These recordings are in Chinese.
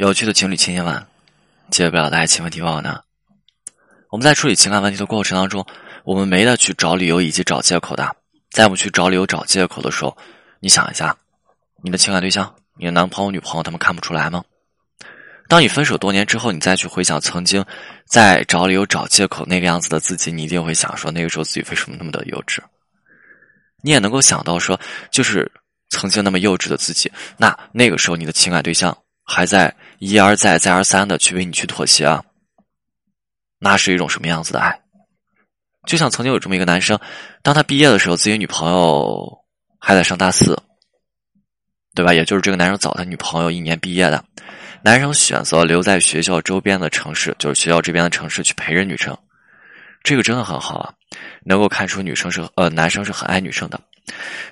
有趣的情侣千千万，解决不了的爱情问题往往呢？我们在处理情感问题的过程当中，我们没得去找理由以及找借口的。在我们去找理由、找借口的时候，你想一下，你的情感对象、你的男朋友、女朋友，他们看不出来吗？当你分手多年之后，你再去回想曾经在找理由、找借口那个样子的自己，你一定会想说，那个时候自己为什么那么的幼稚？你也能够想到说，就是曾经那么幼稚的自己，那那个时候你的情感对象。还在一而再、再而三的去为你去妥协啊，那是一种什么样子的爱？就像曾经有这么一个男生，当他毕业的时候，自己女朋友还在上大四，对吧？也就是这个男生早他女朋友一年毕业的，男生选择留在学校周边的城市，就是学校这边的城市去陪着女生，这个真的很好啊，能够看出女生是呃男生是很爱女生的，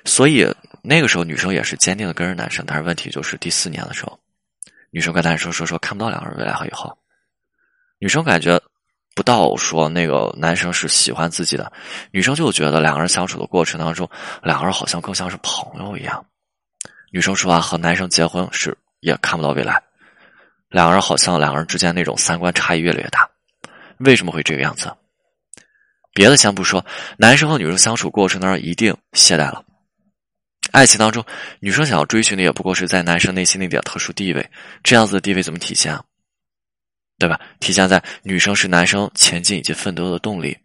所以那个时候女生也是坚定的跟着男生，但是问题就是第四年的时候。女生跟男生说说看不到两个人未来和以后，女生感觉不到说那个男生是喜欢自己的，女生就觉得两个人相处的过程当中，两个人好像更像是朋友一样。女生说啊，和男生结婚是也看不到未来，两个人好像两个人之间那种三观差异越来越大。为什么会这个样子？别的先不说，男生和女生相处过程当中一定懈怠了。爱情当中，女生想要追寻的也不过是在男生内心那点特殊地位，这样子的地位怎么体现？对吧？体现在女生是男生前进以及奋斗的动力，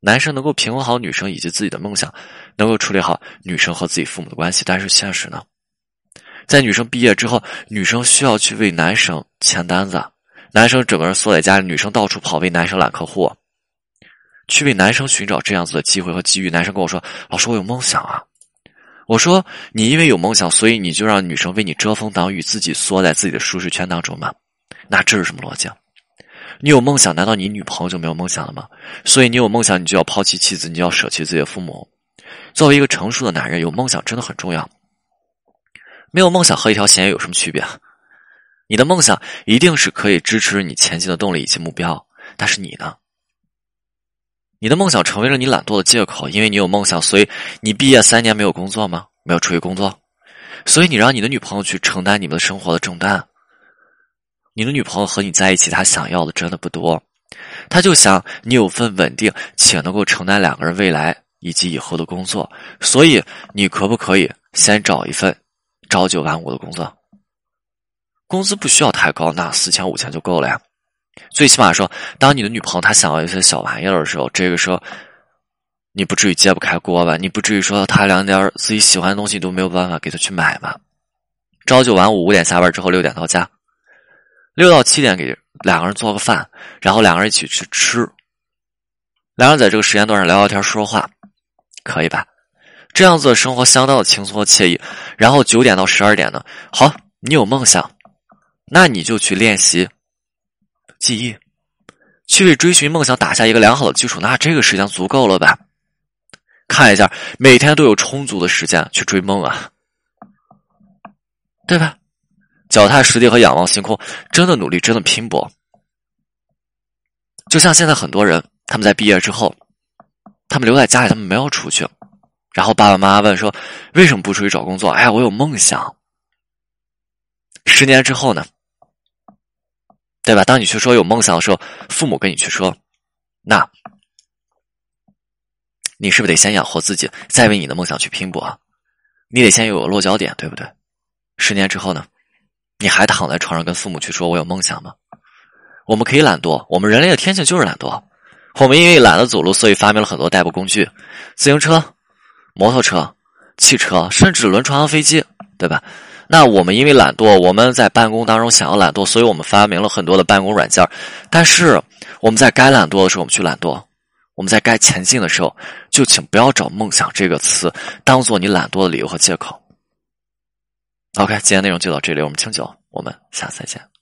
男生能够平衡好女生以及自己的梦想，能够处理好女生和自己父母的关系。但是现实呢，在女生毕业之后，女生需要去为男生签单子，男生整个人缩在家里，女生到处跑为男生揽客户，去为男生寻找这样子的机会和机遇。男生跟我说：“老师，我有梦想啊。”我说：“你因为有梦想，所以你就让女生为你遮风挡雨，自己缩在自己的舒适圈当中吗？那这是什么逻辑？你有梦想，难道你女朋友就没有梦想了吗？所以你有梦想，你就要抛弃妻子，你就要舍弃自己的父母。作为一个成熟的男人，有梦想真的很重要。没有梦想和一条咸鱼有什么区别？你的梦想一定是可以支持你前进的动力以及目标，但是你呢？”你的梦想成为了你懒惰的借口，因为你有梦想，所以你毕业三年没有工作吗？没有出去工作，所以你让你的女朋友去承担你们的生活的重担。你的女朋友和你在一起，她想要的真的不多，她就想你有份稳定且能够承担两个人未来以及以后的工作。所以你可不可以先找一份朝九晚五的工作？工资不需要太高，那四千五千就够了呀。最起码说，当你的女朋友她想要一些小玩意儿的时候，这个时候你不至于揭不开锅吧？你不至于说她两点自己喜欢的东西都没有办法给她去买吧？朝九晚五，五点下班之后六点到家，六到七点给两个人做个饭，然后两个人一起去吃，两人在这个时间段上聊聊天说说话，可以吧？这样子的生活相当的轻松和惬意。然后九点到十二点呢，好，你有梦想，那你就去练习。记忆，去为追寻梦想打下一个良好的基础，那这个时间足够了吧？看一下，每天都有充足的时间去追梦啊，对吧？脚踏实地和仰望星空，真的努力，真的拼搏。就像现在很多人，他们在毕业之后，他们留在家里，他们没有出去，然后爸爸妈妈问说：“为什么不出去找工作？”哎，我有梦想。十年之后呢？对吧？当你去说有梦想的时候，父母跟你去说，那，你是不是得先养活自己，再为你的梦想去拼搏？你得先有个落脚点，对不对？十年之后呢？你还躺在床上跟父母去说我有梦想吗？我们可以懒惰，我们人类的天性就是懒惰。我们因为懒得走路，所以发明了很多代步工具：自行车、摩托车、汽车，甚至轮船和飞机，对吧？那我们因为懒惰，我们在办公当中想要懒惰，所以我们发明了很多的办公软件。但是我们在该懒惰的时候，我们去懒惰；我们在该前进的时候，就请不要找“梦想”这个词当做你懒惰的理由和借口。OK，今天内容就到这里，我们清酒，我们下次再见。